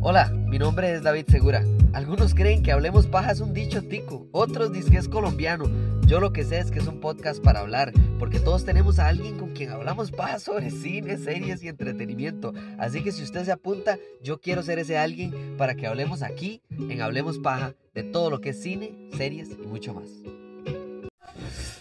Hola, mi nombre es David Segura. Algunos creen que Hablemos Paja es un dicho tico, otros dicen que es colombiano. Yo lo que sé es que es un podcast para hablar, porque todos tenemos a alguien con quien hablamos paja sobre cine, series y entretenimiento. Así que si usted se apunta, yo quiero ser ese alguien para que hablemos aquí, en Hablemos Paja, de todo lo que es cine, series y mucho más.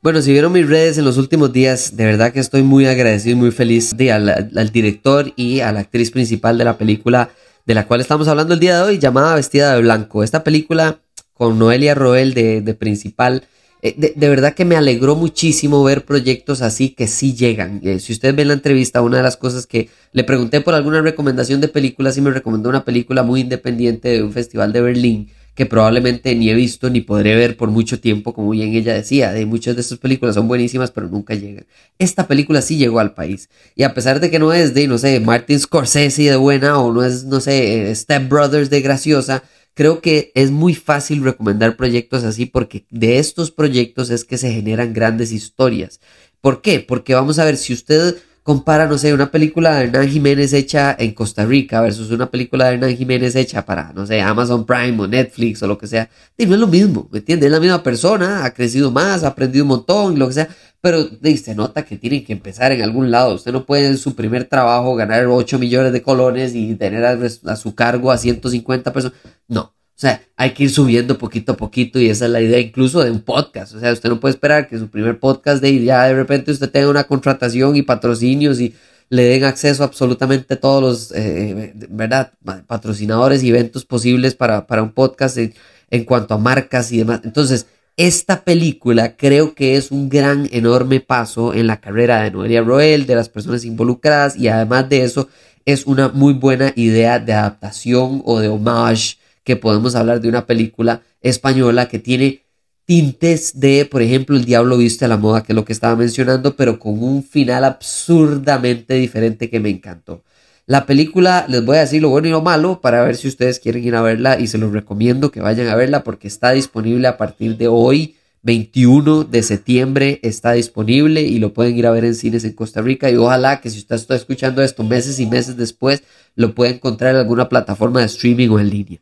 Bueno, si vieron mis redes en los últimos días, de verdad que estoy muy agradecido y muy feliz de al, al director y a la actriz principal de la película de la cual estamos hablando el día de hoy, llamada Vestida de Blanco. Esta película con Noelia Roel de, principal, eh, de, verdad que me alegró muchísimo ver proyectos así que sí llegan. Eh, si ustedes ven la entrevista, una de las cosas que le pregunté por alguna recomendación de películas y me recomendó una película muy independiente de un festival de Berlín que probablemente ni he visto ni podré ver por mucho tiempo, como bien ella decía, de muchas de estas películas son buenísimas, pero nunca llegan. Esta película sí llegó al país. Y a pesar de que no es de, no sé, Martin Scorsese de buena o no es, no sé, Step Brothers de graciosa, creo que es muy fácil recomendar proyectos así porque de estos proyectos es que se generan grandes historias. ¿Por qué? Porque vamos a ver, si usted compara, no sé, una película de Hernán Jiménez hecha en Costa Rica versus una película de Hernán Jiménez hecha para, no sé, Amazon Prime o Netflix o lo que sea, y no es lo mismo, ¿me entiendes? Es la misma persona, ha crecido más, ha aprendido un montón, lo que sea, pero se nota que tienen que empezar en algún lado. Usted no puede en su primer trabajo ganar 8 millones de colones y tener a su cargo a 150 personas. No, o sea, hay que ir subiendo poquito a poquito y esa es la idea incluso de un podcast. O sea, usted no puede esperar que su primer podcast de ya de repente usted tenga una contratación y patrocinios y le den acceso a absolutamente todos los, eh, ¿verdad? Patrocinadores y eventos posibles para, para un podcast en, en cuanto a marcas y demás. Entonces, esta película creo que es un gran, enorme paso en la carrera de Noelia Roel, de las personas involucradas y además de eso es una muy buena idea de adaptación o de homage que podemos hablar de una película española que tiene tintes de, por ejemplo, El Diablo Viste a la Moda, que es lo que estaba mencionando, pero con un final absurdamente diferente que me encantó. La película, les voy a decir lo bueno y lo malo para ver si ustedes quieren ir a verla y se los recomiendo que vayan a verla porque está disponible a partir de hoy, 21 de septiembre, está disponible y lo pueden ir a ver en cines en Costa Rica y ojalá que si usted está escuchando esto meses y meses después, lo pueda encontrar en alguna plataforma de streaming o en línea.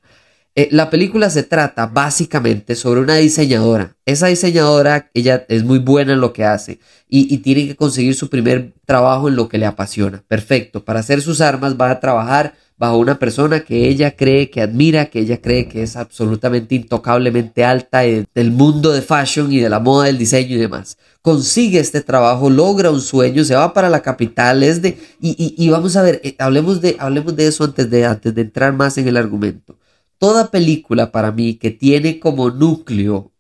Eh, la película se trata básicamente sobre una diseñadora. Esa diseñadora, ella es muy buena en lo que hace y, tiene que conseguir su primer trabajo en lo que le apasiona. Perfecto. Para hacer sus armas va a trabajar bajo una persona que ella cree que admira, que ella cree que es absolutamente intocablemente alta del mundo de fashion y de la moda, del diseño y demás. Consigue este trabajo, logra un sueño, se va para la capital, es de... Y, vamos a ver, eh, hablemos, de, hablemos de eso antes de, antes de entrar más en el argumento toda película para mí que tiene como núcleo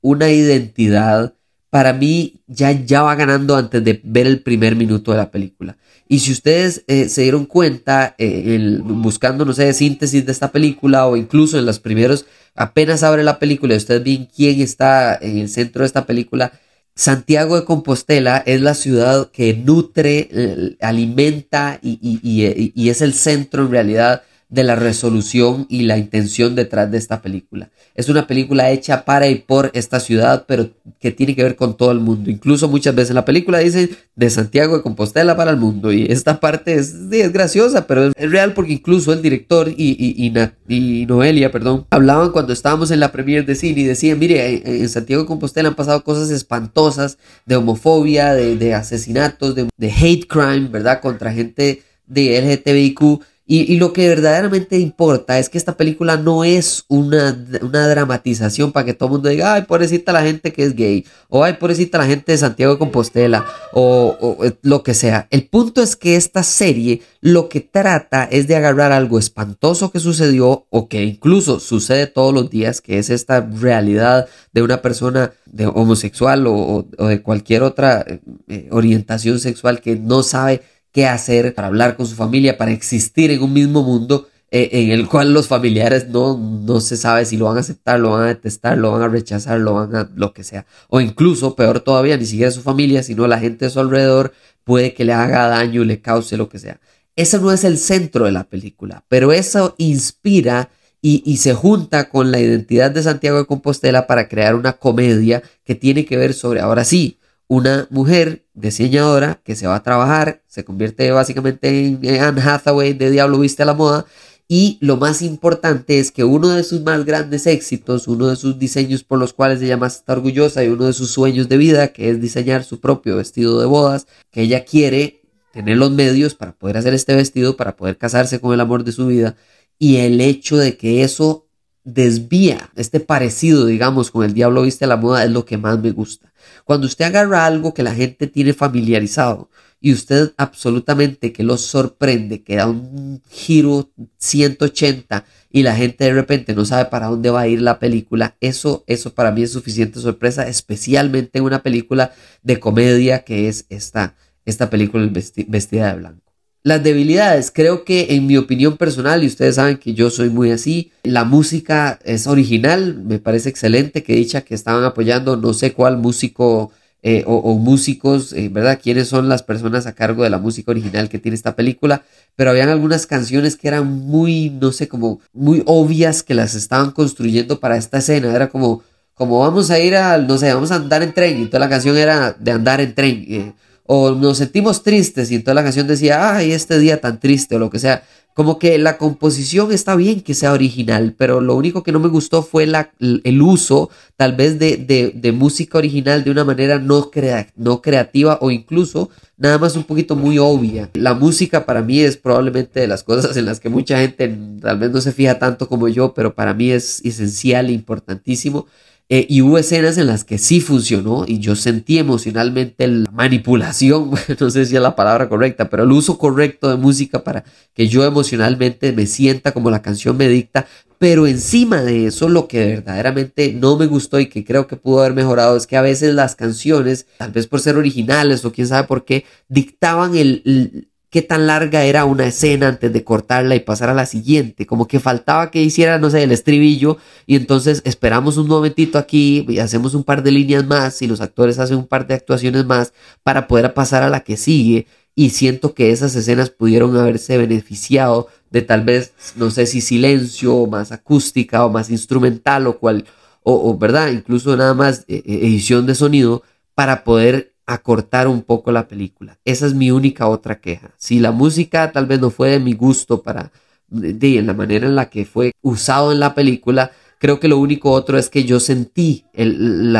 una identidad, para mí ya, ya va ganando antes de ver el primer minuto de la película. Y si ustedes eh, se dieron cuenta, eh, buscando, no sé, síntesis de esta película o incluso en los primeros, apenas abre la película y ustedes ven quién está en el centro de esta película, Santiago de Compostela es la ciudad que nutre, eh, alimenta y, y, es el centro en realidad de la resolución y la intención detrás de esta película. Es una película hecha para y por esta ciudad, pero que tiene que ver con todo el mundo. Incluso muchas veces en la película dice de Santiago de Compostela para el mundo. Y esta parte es, es graciosa, pero es real porque incluso el director y, y, Noelia, perdón, hablaban cuando estábamos en la premier de cine y decían, mire, en Santiago de Compostela han pasado cosas espantosas de homofobia, de, asesinatos, de, de hate crime, ¿verdad? Contra gente de LGTBIQ y, lo que verdaderamente importa es que esta película no es una, dramatización para que todo el mundo diga, ay, pobrecita la gente que es gay, o ay, pobrecita la gente de Santiago de Compostela, o, eh, lo que sea. El punto es que esta serie lo que trata es de agarrar algo espantoso que sucedió o que incluso sucede todos los días, que es esta realidad de una persona de homosexual o, de cualquier otra eh, orientación sexual que no sabe qué hacer para hablar con su familia, para existir en un mismo mundo eh, en el cual los familiares no, no se sabe si lo van a aceptar, lo van a detestar, lo van a rechazar, lo van a lo que sea. O incluso, peor todavía, ni siquiera su familia, sino la gente de su alrededor puede que le haga daño, le cause lo que sea. Ese no es el centro de la película, pero eso inspira y, y, se junta con la identidad de Santiago de Compostela para crear una comedia que tiene que ver sobre, ahora sí, una mujer diseñadora que se va a trabajar, se convierte básicamente en Anne Hathaway de Diablo Viste a la Moda Y lo más importante es que uno de sus más grandes éxitos, uno de sus diseños por los cuales ella más está orgullosa y uno de sus sueños de vida, que es diseñar su propio vestido de bodas, que ella quiere tener los medios para poder hacer este vestido, para poder casarse con el amor de su vida. Y el hecho de que eso desvía, este parecido, digamos, con el diablo viste a la moda es lo que más me gusta. Cuando usted agarra algo que la gente tiene familiarizado, y usted absolutamente que lo sorprende, que da un giro 180 y la gente de repente no sabe para dónde va a ir la película, eso, eso para mí es suficiente sorpresa, especialmente en una película de comedia que es esta, esta película vestida de blanco. Las debilidades, creo que en mi opinión personal, y ustedes saben que yo soy muy así, la música es original, me parece excelente que dicha que estaban apoyando, no sé cuál músico eh, o, músicos, eh, ¿verdad? ¿Quiénes son las personas a cargo de la música original que tiene esta película? Pero habían algunas canciones que eran muy, no sé, como muy obvias que las estaban construyendo para esta escena. Era como, como vamos a ir a, no sé, vamos a andar en tren y toda la canción era de andar en tren. Eh, o nos sentimos tristes y toda la canción decía, ay, este día tan triste o lo que sea. Como que la composición está bien que sea original, pero lo único que no me gustó fue la, el uso tal vez de, de, música original de una manera no, crea, no creativa o incluso nada más un poquito muy obvia. La música para mí es probablemente de las cosas en las que mucha gente tal vez no se fija tanto como yo, pero para mí es esencial importantísimo. Eh, y hubo escenas en las que sí funcionó y yo sentí emocionalmente la manipulación, no sé si es la palabra correcta, pero el uso correcto de música para que yo emocionalmente me sienta como la canción me dicta. Pero encima de eso, lo que verdaderamente no me gustó y que creo que pudo haber mejorado es que a veces las canciones, tal vez por ser originales o quién sabe por qué, dictaban el qué tan larga era una escena antes de cortarla y pasar a la siguiente. Como que faltaba que hiciera, no sé, el estribillo y entonces esperamos un momentito aquí y hacemos un par de líneas más y los actores hacen un par de actuaciones más para poder pasar a la que sigue. Y siento que esas escenas pudieron haberse beneficiado de tal vez, no sé si silencio o más acústica o más instrumental o cual, o, verdad, incluso nada más eh, eh, edición de sonido para poder acortar un poco la película. Esa es mi única otra queja. Si la música tal vez no fue de mi gusto para de, en la manera en la que fue usado en la película, creo que lo único otro es que yo sentí el,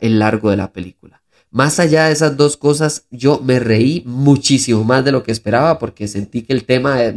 el largo de la película. Más allá de esas dos cosas, yo me reí muchísimo más de lo que esperaba porque sentí que el tema eh,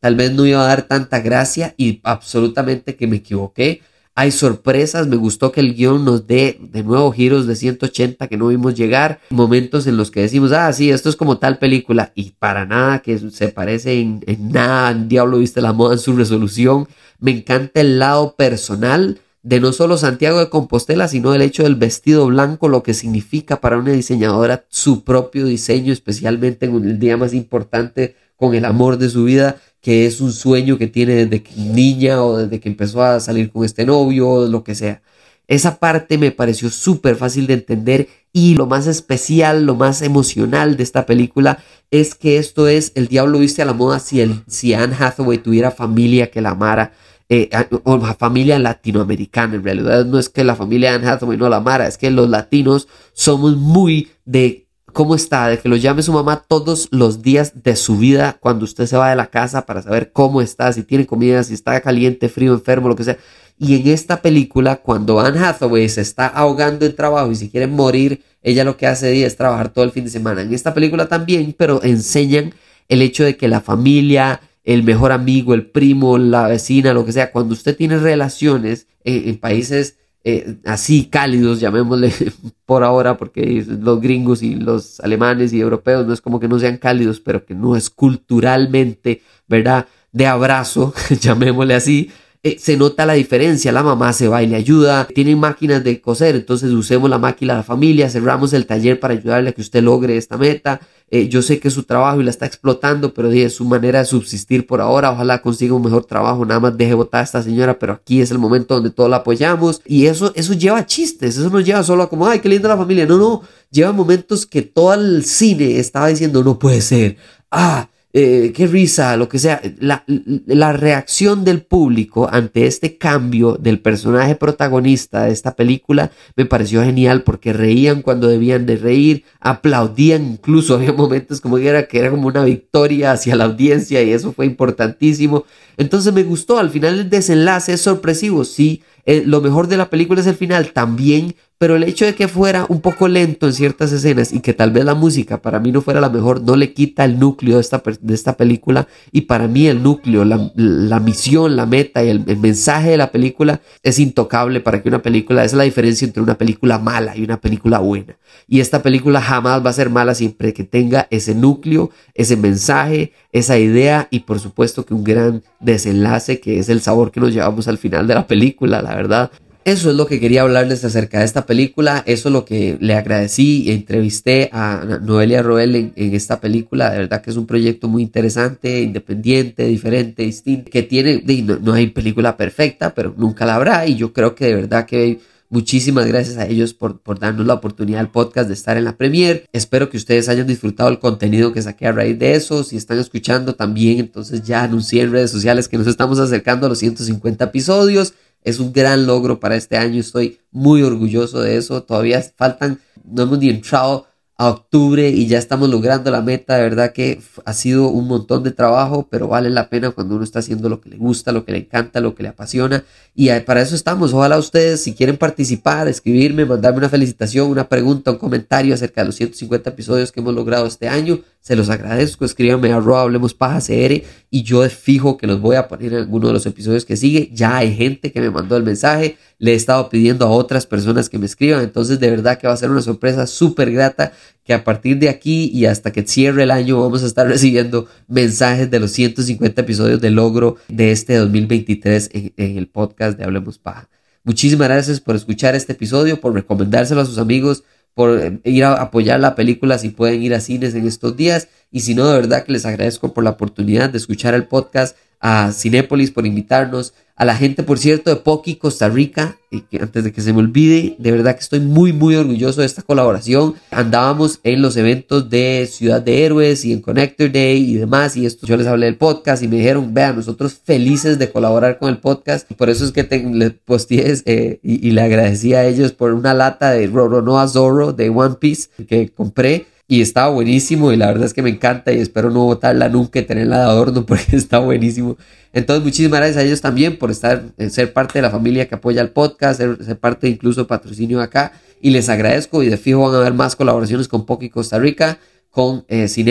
tal vez no iba a dar tanta gracia y absolutamente que me equivoqué hay sorpresas, me gustó que el guion nos dé de nuevo giros de 180 que no vimos llegar, momentos en los que decimos, ah, sí, esto es como tal película y para nada que se parece en, nada, en Diablo viste la moda en su resolución, me encanta el lado personal de no solo Santiago de Compostela, sino el hecho del vestido blanco, lo que significa para una diseñadora su propio diseño, especialmente en el día más importante con el amor de su vida que es un sueño que tiene desde que niña o desde que empezó a salir con este novio o lo que sea. Esa parte me pareció súper fácil de entender y lo más especial, lo más emocional de esta película es que esto es El Diablo viste a la moda si, si Anne Hathaway tuviera familia que la amara. Eh, o familia latinoamericana en realidad no es que la familia Anne Hathaway no la amara, es que los latinos somos muy de cómo está, de que lo llame su mamá todos los días de su vida cuando usted se va de la casa para saber cómo está, si tiene comida, si está caliente, frío, enfermo, lo que sea. Y en esta película, cuando Anne Hathaway se está ahogando en trabajo y si quiere morir, ella lo que hace es trabajar todo el fin de semana. En esta película también, pero enseñan el hecho de que la familia, el mejor amigo, el primo, la vecina, lo que sea, cuando usted tiene relaciones en países eh, así cálidos, llamémosle por ahora, porque los gringos y los alemanes y europeos no es como que no sean cálidos, pero que no es culturalmente, ¿verdad? De abrazo, llamémosle así, eh, se nota la diferencia. La mamá se va y le ayuda. Tienen máquinas de coser, entonces usemos la máquina de la familia, cerramos el taller para ayudarle a que usted logre esta meta. Eh, yo sé que es su trabajo y la está explotando, pero es su manera de subsistir por ahora. Ojalá consiga un mejor trabajo. Nada más deje votar a esta señora, pero aquí es el momento donde todos la apoyamos. Y eso, eso lleva chistes. Eso no lleva solo a como, ay, qué linda la familia. No, no. Lleva momentos que todo el cine estaba diciendo, no puede ser. Ah, eh, qué risa, lo que sea, la, la, reacción del público ante este cambio del personaje protagonista de esta película me pareció genial porque reían cuando debían de reír, aplaudían incluso, había momentos como que era, que era como una victoria hacia la audiencia y eso fue importantísimo. Entonces me gustó, al final el desenlace es sorpresivo, sí, eh, lo mejor de la película es el final también, pero el hecho de que fuera un poco lento en ciertas escenas y que tal vez la música para mí no fuera la mejor, no le quita el núcleo de esta, de esta película. Y para mí el núcleo, la, misión, la meta y el, el, mensaje de la película es intocable para que una película, esa es la diferencia entre una película mala y una película buena. Y esta película jamás va a ser mala siempre que tenga ese núcleo, ese mensaje, esa idea y por supuesto que un gran desenlace que es el sabor que nos llevamos al final de la película, la verdad. Eso es lo que quería hablarles acerca de esta película. Eso es lo que le agradecí. Entrevisté a Noelia Roel en, esta película. De verdad que es un proyecto muy interesante, independiente, diferente, distinto. Que tiene, no, hay película perfecta, pero nunca la habrá. Y yo creo que de verdad que Muchísimas gracias a ellos por, por, darnos la oportunidad al podcast de estar en la premier. Espero que ustedes hayan disfrutado el contenido que saqué a raíz de eso. Si están escuchando también, entonces ya anuncié en redes sociales que nos estamos acercando a los 150 episodios. Es un gran logro para este año, estoy muy orgulloso de eso. Todavía faltan, no hemos ni entrado a octubre y ya estamos logrando la meta. De verdad que ha sido un montón de trabajo, pero vale la pena cuando uno está haciendo lo que le gusta, lo que le encanta, lo que le apasiona. Y para eso estamos. Ojalá ustedes, si quieren participar, escribirme, mandarme una felicitación, una pregunta, un comentario acerca de los 150 episodios que hemos logrado este año, se los agradezco. Escríbanme a Hablemos Paja CR y yo fijo que los voy a poner en alguno de los episodios que sigue. Ya hay gente que me mandó el mensaje le he estado pidiendo a otras personas que me escriban. Entonces, de verdad que va a ser una sorpresa súper grata que a partir de aquí y hasta que cierre el año vamos a estar recibiendo mensajes de los 150 episodios de logro de este 2023 en, en el podcast de Hablemos Paja. Muchísimas gracias por escuchar este episodio, por recomendárselo a sus amigos, por eh, ir a apoyar la película si pueden ir a cines en estos días. Y si no, de verdad que les agradezco por la oportunidad de escuchar el podcast, a Cinépolis por invitarnos, a la gente, por cierto, de Poki, Costa Rica, y que antes de que se me olvide, de verdad que estoy muy, muy orgulloso de esta colaboración. Andábamos en los eventos de Ciudad de Héroes y en Connector Day y demás, y esto yo les hablé del podcast y me dijeron, vean, nosotros felices de colaborar con el podcast. Por eso es que te, les posteé eh, y, le agradecí a ellos por una lata de Roronoa Zorro de One Piece que compré y estaba buenísimo y la verdad es que me encanta y espero no botarla nunca y tenerla de adorno porque está buenísimo. Entonces muchísimas gracias a ellos también por estar, eh, ser parte de la familia que apoya el podcast, ser, parte incluso patrocinio acá y les agradezco y de fijo van a haber más colaboraciones con Poki Costa Rica, con eh, y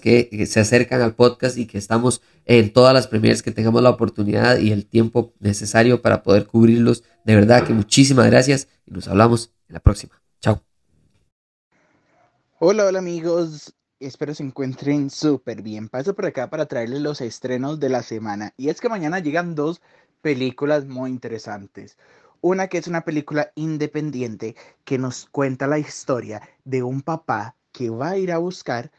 que, que, se acercan al podcast y que estamos en todas las premieres que tengamos la oportunidad y el tiempo necesario para poder cubrirlos. De verdad que muchísimas gracias y nos hablamos en la próxima. Hola, hola amigos, espero se encuentren súper bien. Paso por acá para traerles los estrenos de la semana. Y es que mañana llegan dos películas muy interesantes. Una que es una película independiente que nos cuenta la historia de un papá que va a ir a buscar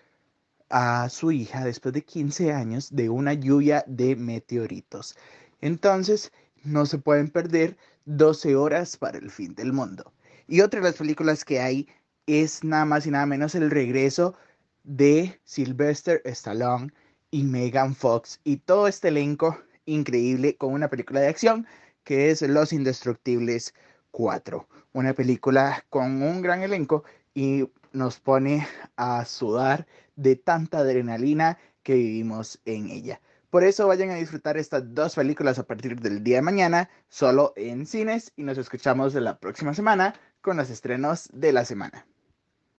a su hija después de 15 años de una lluvia de meteoritos. Entonces, no se pueden perder 12 horas para el fin del mundo. Y otra de las películas que hay es nada más y nada menos el regreso de Sylvester Stallone y Megan Fox y todo este elenco increíble con una película de acción que es Los Indestructibles 4. Una película con un gran elenco y nos pone a sudar de tanta adrenalina que vivimos en ella. Por eso vayan a disfrutar estas dos películas a partir del día de mañana, solo en cines, y nos escuchamos la próxima semana con los estrenos de la semana.